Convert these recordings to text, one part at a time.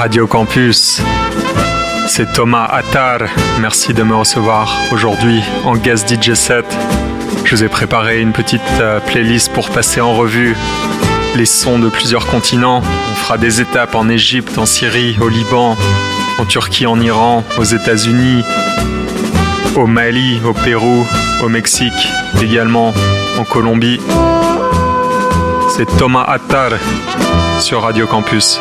Radio Campus. C'est Thomas Attar. Merci de me recevoir aujourd'hui en guest DJ set. Je vous ai préparé une petite euh, playlist pour passer en revue les sons de plusieurs continents. On fera des étapes en Égypte, en Syrie, au Liban, en Turquie, en Iran, aux États-Unis, au Mali, au Pérou, au Mexique, également en Colombie. C'est Thomas Attar sur Radio Campus.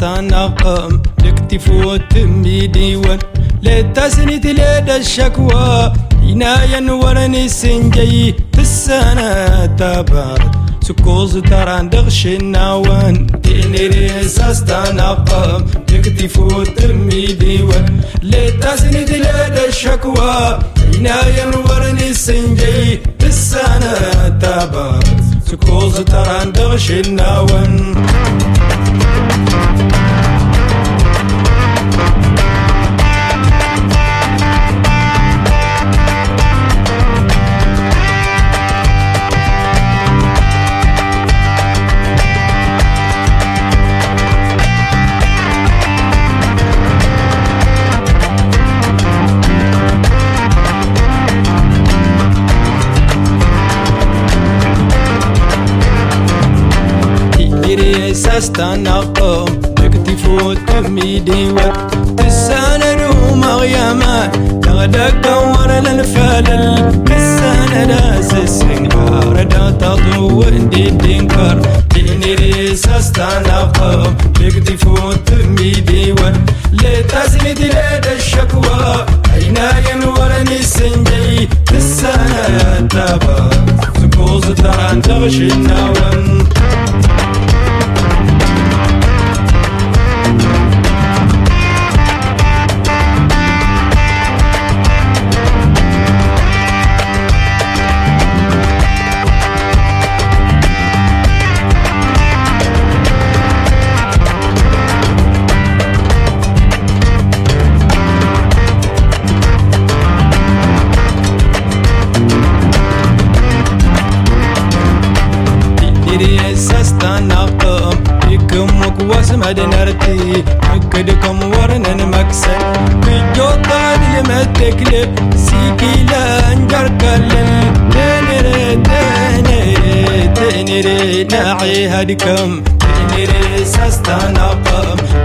تنقم لك تفوت ميديون لتسند لدى الشكوى ينايا ورني سنجي في السنة تبارك سكوز تران دغش النوان تيني ريساس تنقم لك تفوت ميديون لتسند لدى الشكوى ينايا استنقم تكتفو تمي ديوت تسانا روم غياما تغدك دور للفلل تسانا ناس السنقار دا تضو اندي دينكر تيني ريس استنقم تكتفو تمي ديوت لتزيد لدى الشكوى اين ينورني سنجي تسانا يا تابا سكوز تران تغشي النوم radicum Generesa stand up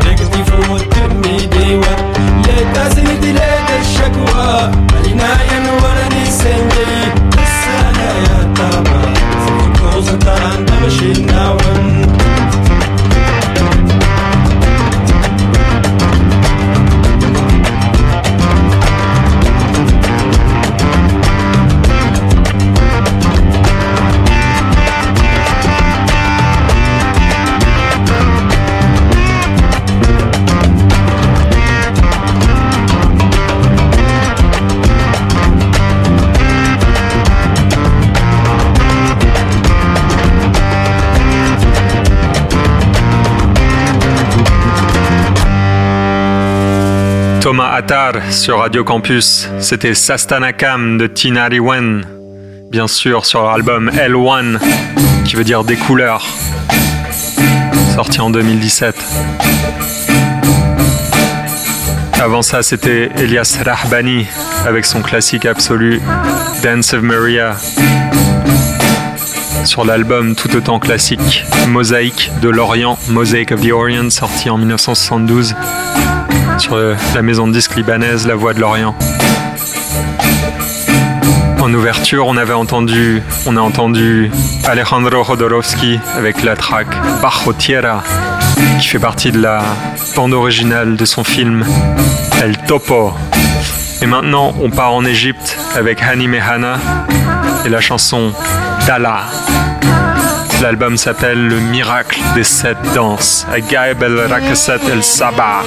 Niggas be footed me they what Let us in the letter shakwa Alina yan wala ni senje Sana ya taba Kosa taranda shinawan Sur Radio Campus. C'était Sastanakam de Tinari Wen, bien sûr sur l'album L1, qui veut dire des couleurs, sorti en 2017. Avant ça, c'était Elias Rahbani avec son classique absolu Dance of Maria sur l'album tout autant classique Mosaïque de l'Orient, Mosaic of the Orient, sorti en 1972 sur la maison de disques libanaise La Voix de l'Orient. En ouverture, on avait entendu, on a entendu Alejandro Jodorowsky avec la track Bajo Tierra, qui fait partie de la bande originale de son film El Topo. Et maintenant, on part en Égypte avec Hani Mehana et la chanson Dala. L'album s'appelle Le miracle des sept danses, el Sabah.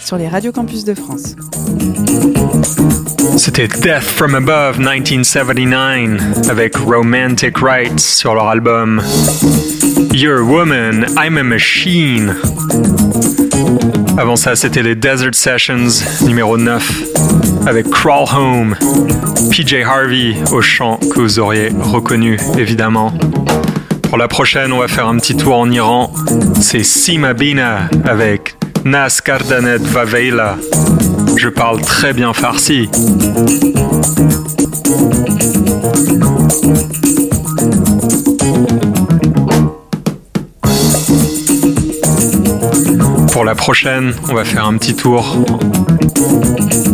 sur les radios campus de France. C'était Death from Above 1979 avec Romantic Rights sur leur album You're a Woman, I'm a Machine. Avant ça, c'était les Desert Sessions numéro 9 avec Crawl Home, PJ Harvey au chant que vous auriez reconnu évidemment. Pour la prochaine, on va faire un petit tour en Iran. C'est Sima Bina avec Nas Cardanet Vaveila. Je parle très bien farsi. Pour la prochaine, on va faire un petit tour.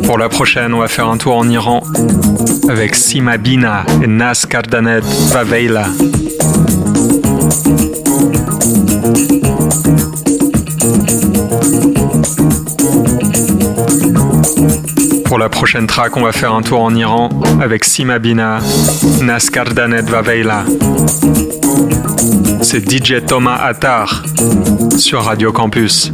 Pour la prochaine, on va faire un tour en Iran avec Simabina et Nas Kardanet Vaveila. Pour la prochaine track, on va faire un tour en Iran avec Sima Bina, Naskardanet Vaveila. C'est DJ Thomas Attar sur Radio Campus.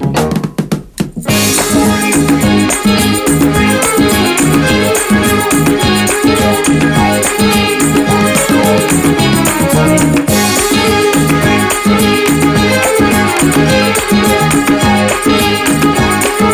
Thank you.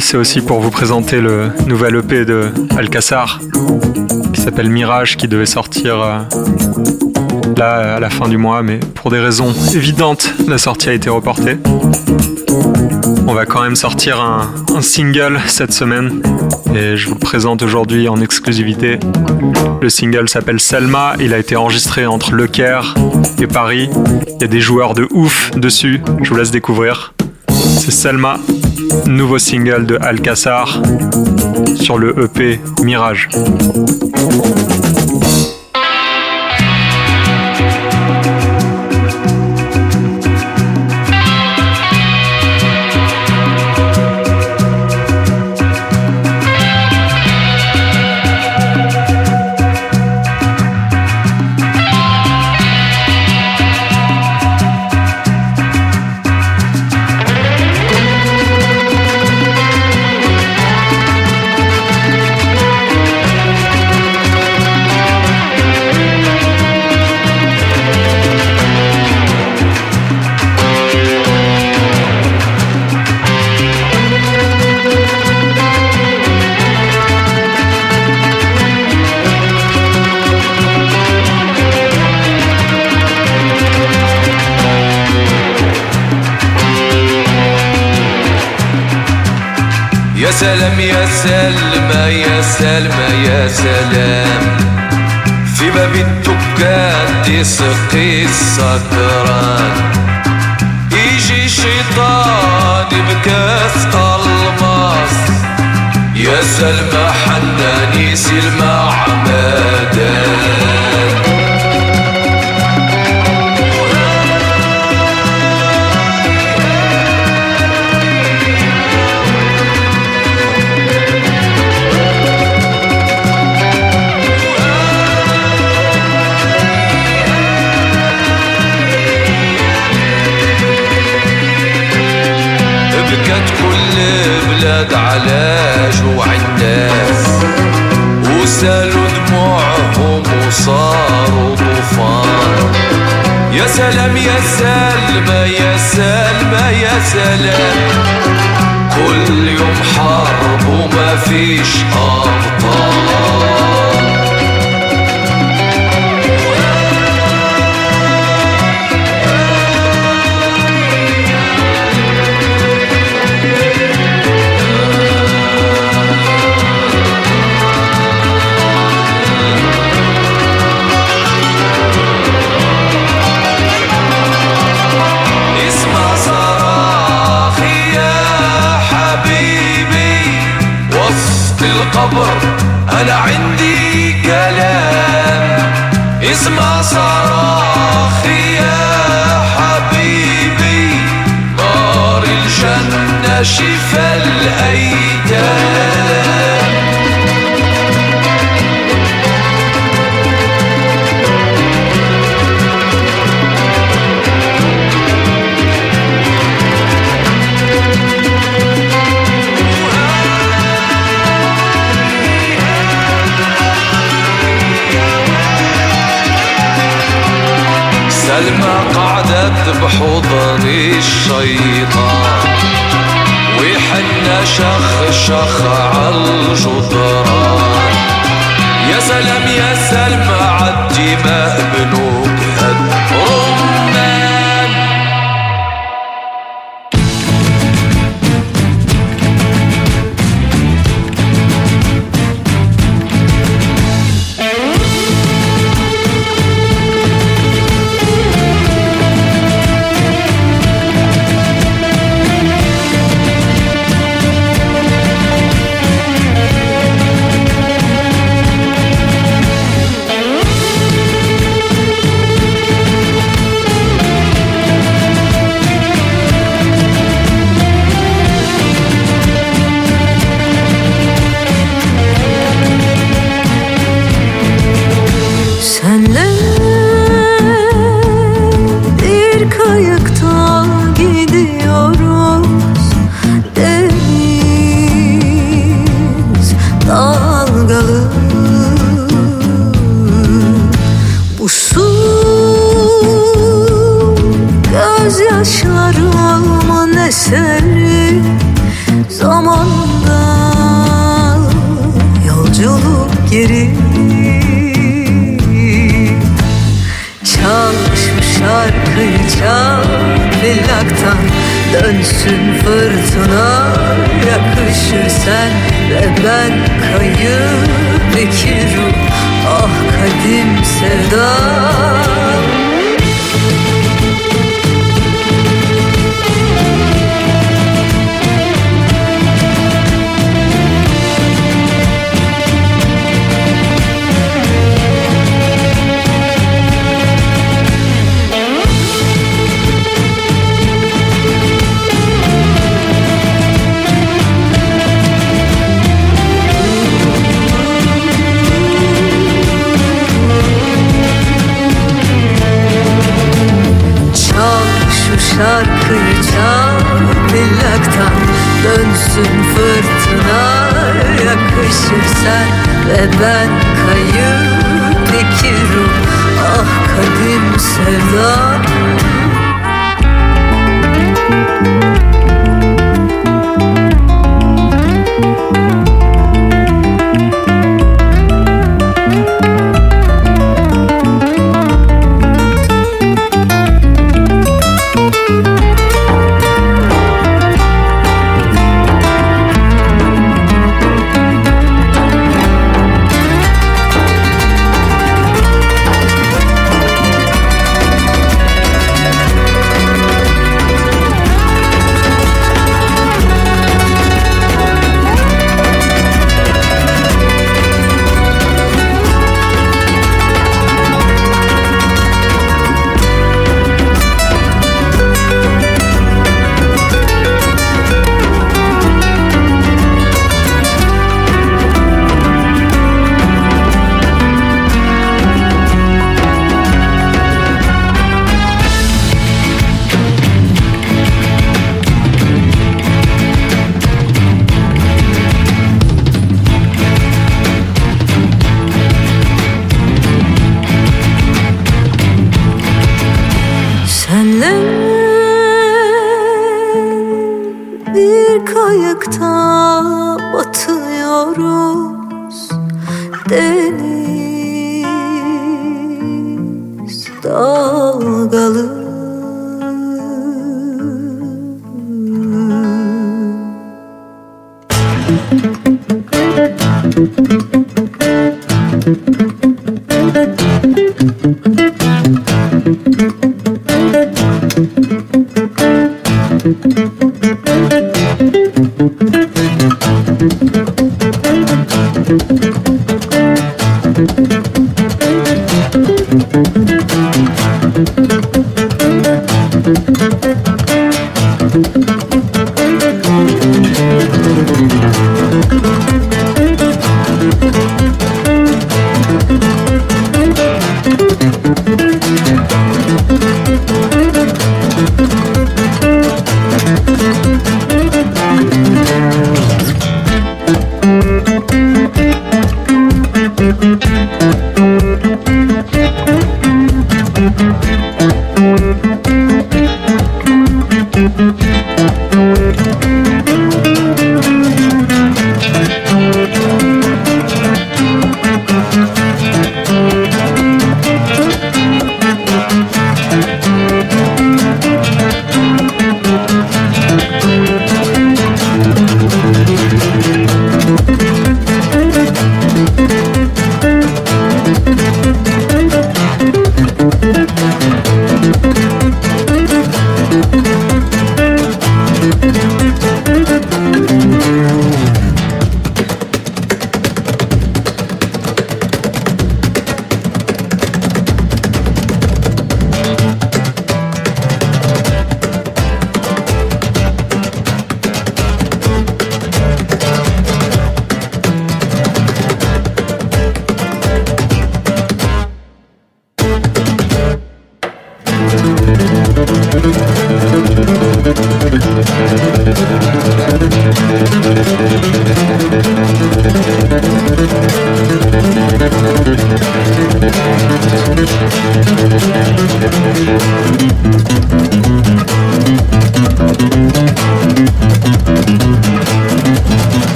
C'est aussi pour vous présenter le nouvel EP de Alcassar qui s'appelle Mirage qui devait sortir euh, là à la fin du mois, mais pour des raisons évidentes, la sortie a été reportée. On va quand même sortir un, un single cette semaine et je vous le présente aujourd'hui en exclusivité. Le single s'appelle Selma, il a été enregistré entre Le Caire et Paris. Il y a des joueurs de ouf dessus, je vous laisse découvrir. C'est Selma, nouveau single de Alcassar sur le EP Mirage. سلام يا سلمى يا سلمى يا سلام. في باب الدكان تسقي السكران يجي شيطان بكاس الماس يا سلمى حناني سلمى عمادان بلاد على جوع الناس. وسالوا دموعهم وصاروا طوفان. يا سلام يا سلمى يا سلمى يا سلام. كل يوم حرب وما فيش أبطال. القبر أنا عندي كلام. اسمع صراخي يا حبيبي. نار الجنة شفا الأيتام geri. Çal şu şarkıyı çal Plaktan Dönsün fırtına. Yakışır sen ve ben Kayıp iki ruh. Ah kadim sevda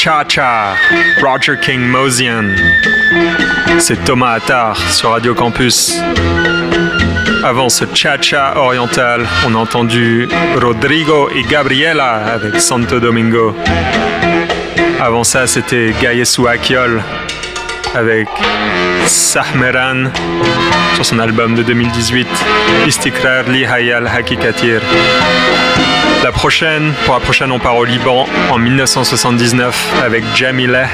Oriental Cha-Cha, Roger King Mosian. C'est Thomas Attar sur Radio Campus. Avant ce Cha-Cha oriental, on a entendu Rodrigo et Gabriela avec Santo Domingo. Avant ça, c'était Gayesu Akiol avec Sahmeran sur son album de 2018, Istikrar Li Hayal Hakikatir. La prochaine, pour la prochaine, on part au Liban en 1979 avec Jamileh,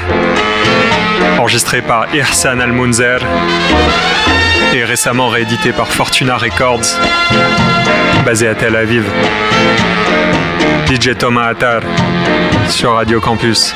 enregistré par Irsan Al-Munzer et récemment réédité par Fortuna Records, basé à Tel Aviv. DJ Thomas Attar sur Radio Campus.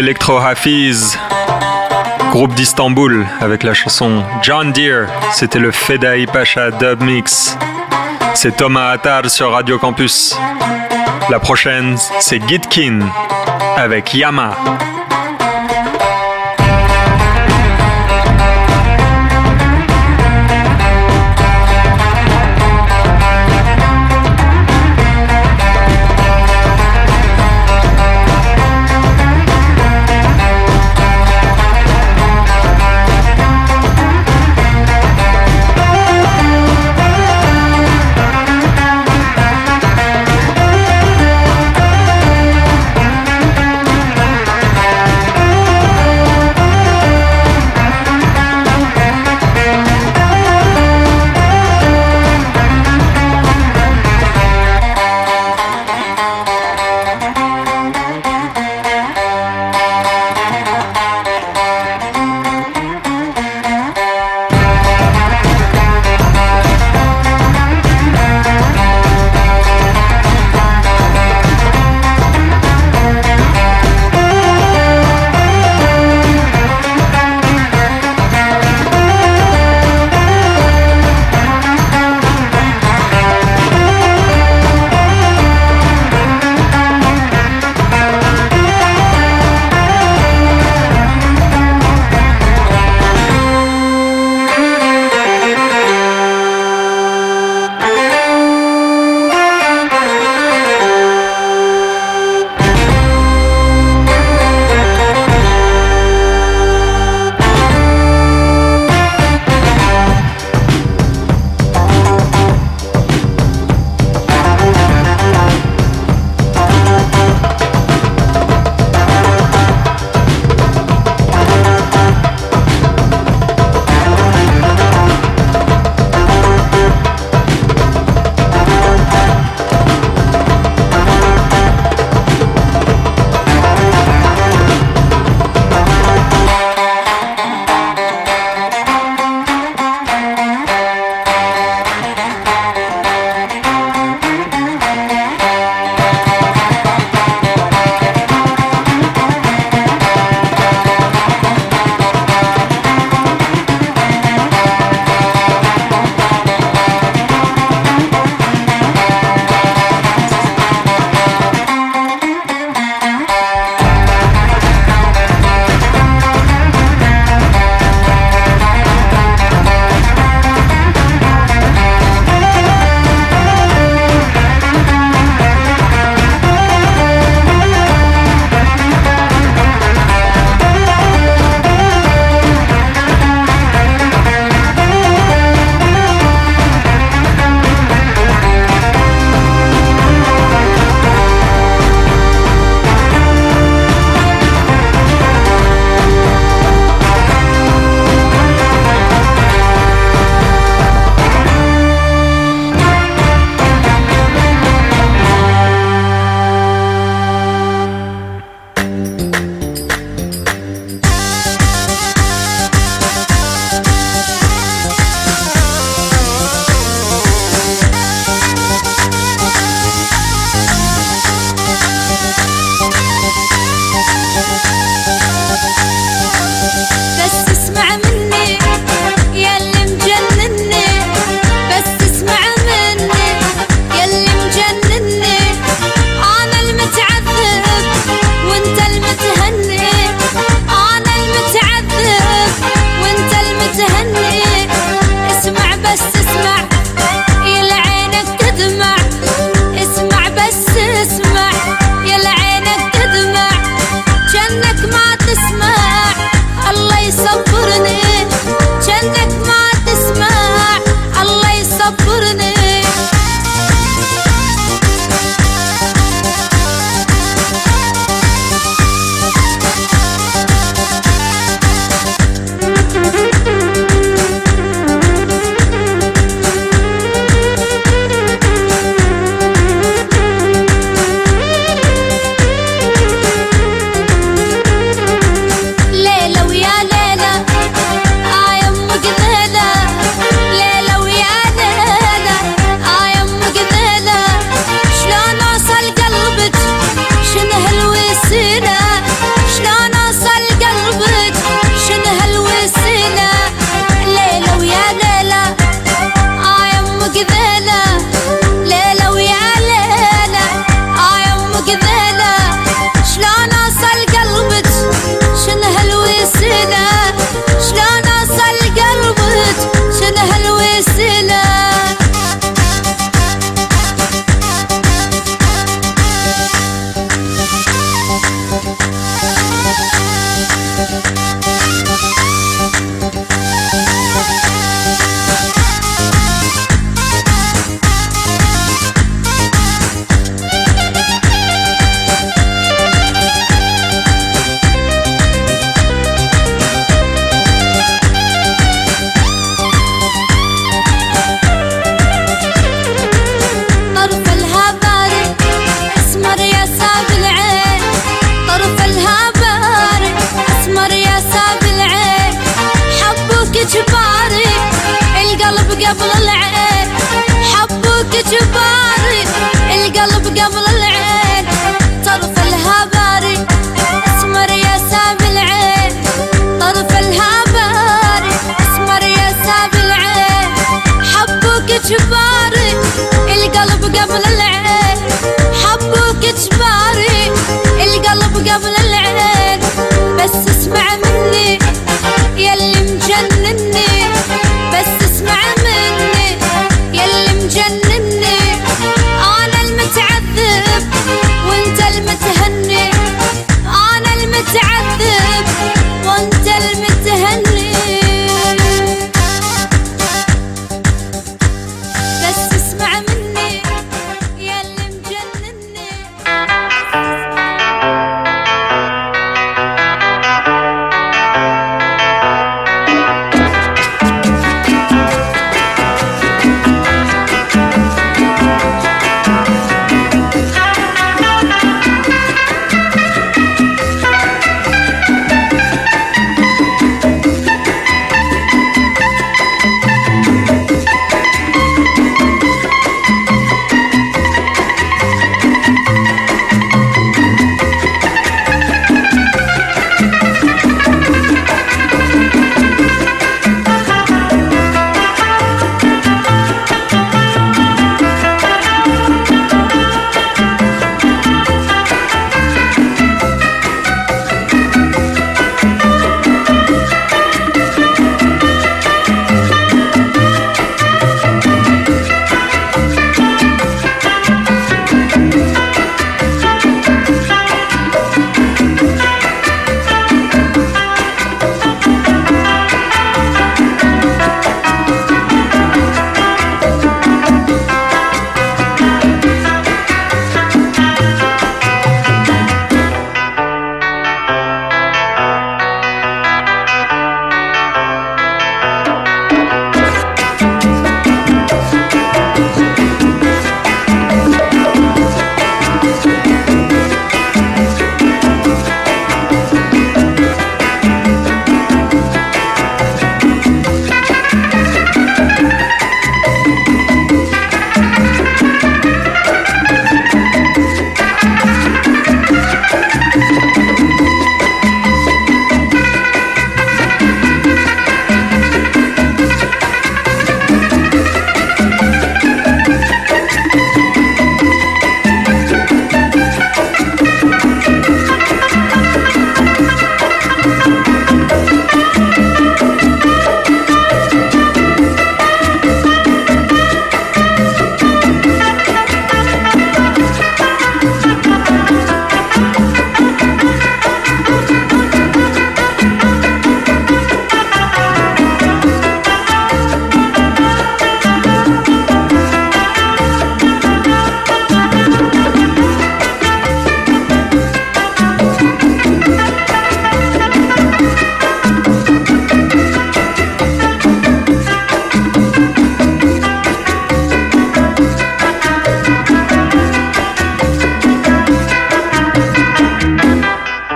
Electro Hafiz, groupe d'Istanbul avec la chanson John Deere. C'était le Fedai Pasha Dub Mix. C'est Thomas Attar sur Radio Campus. La prochaine, c'est Gitkin avec Yama. بالعين حبك القلب قبل العين حبك جباري القلب قبل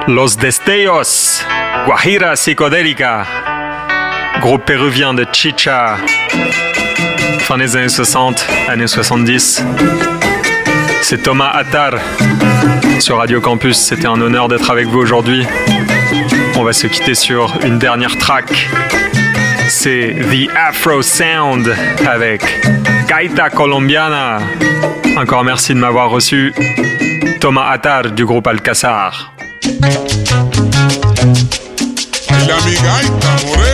Los Destellos, Guajira Psicodélica, groupe péruvien de chicha, fin des années 60, années 70. C'est Thomas Attar sur Radio Campus, c'était un honneur d'être avec vous aujourd'hui. On va se quitter sur une dernière track. C'est The Afro Sound avec Gaita Colombiana. Encore merci de m'avoir reçu. Thomas Attar du groupe Alcazar. Baila mi gaita morena.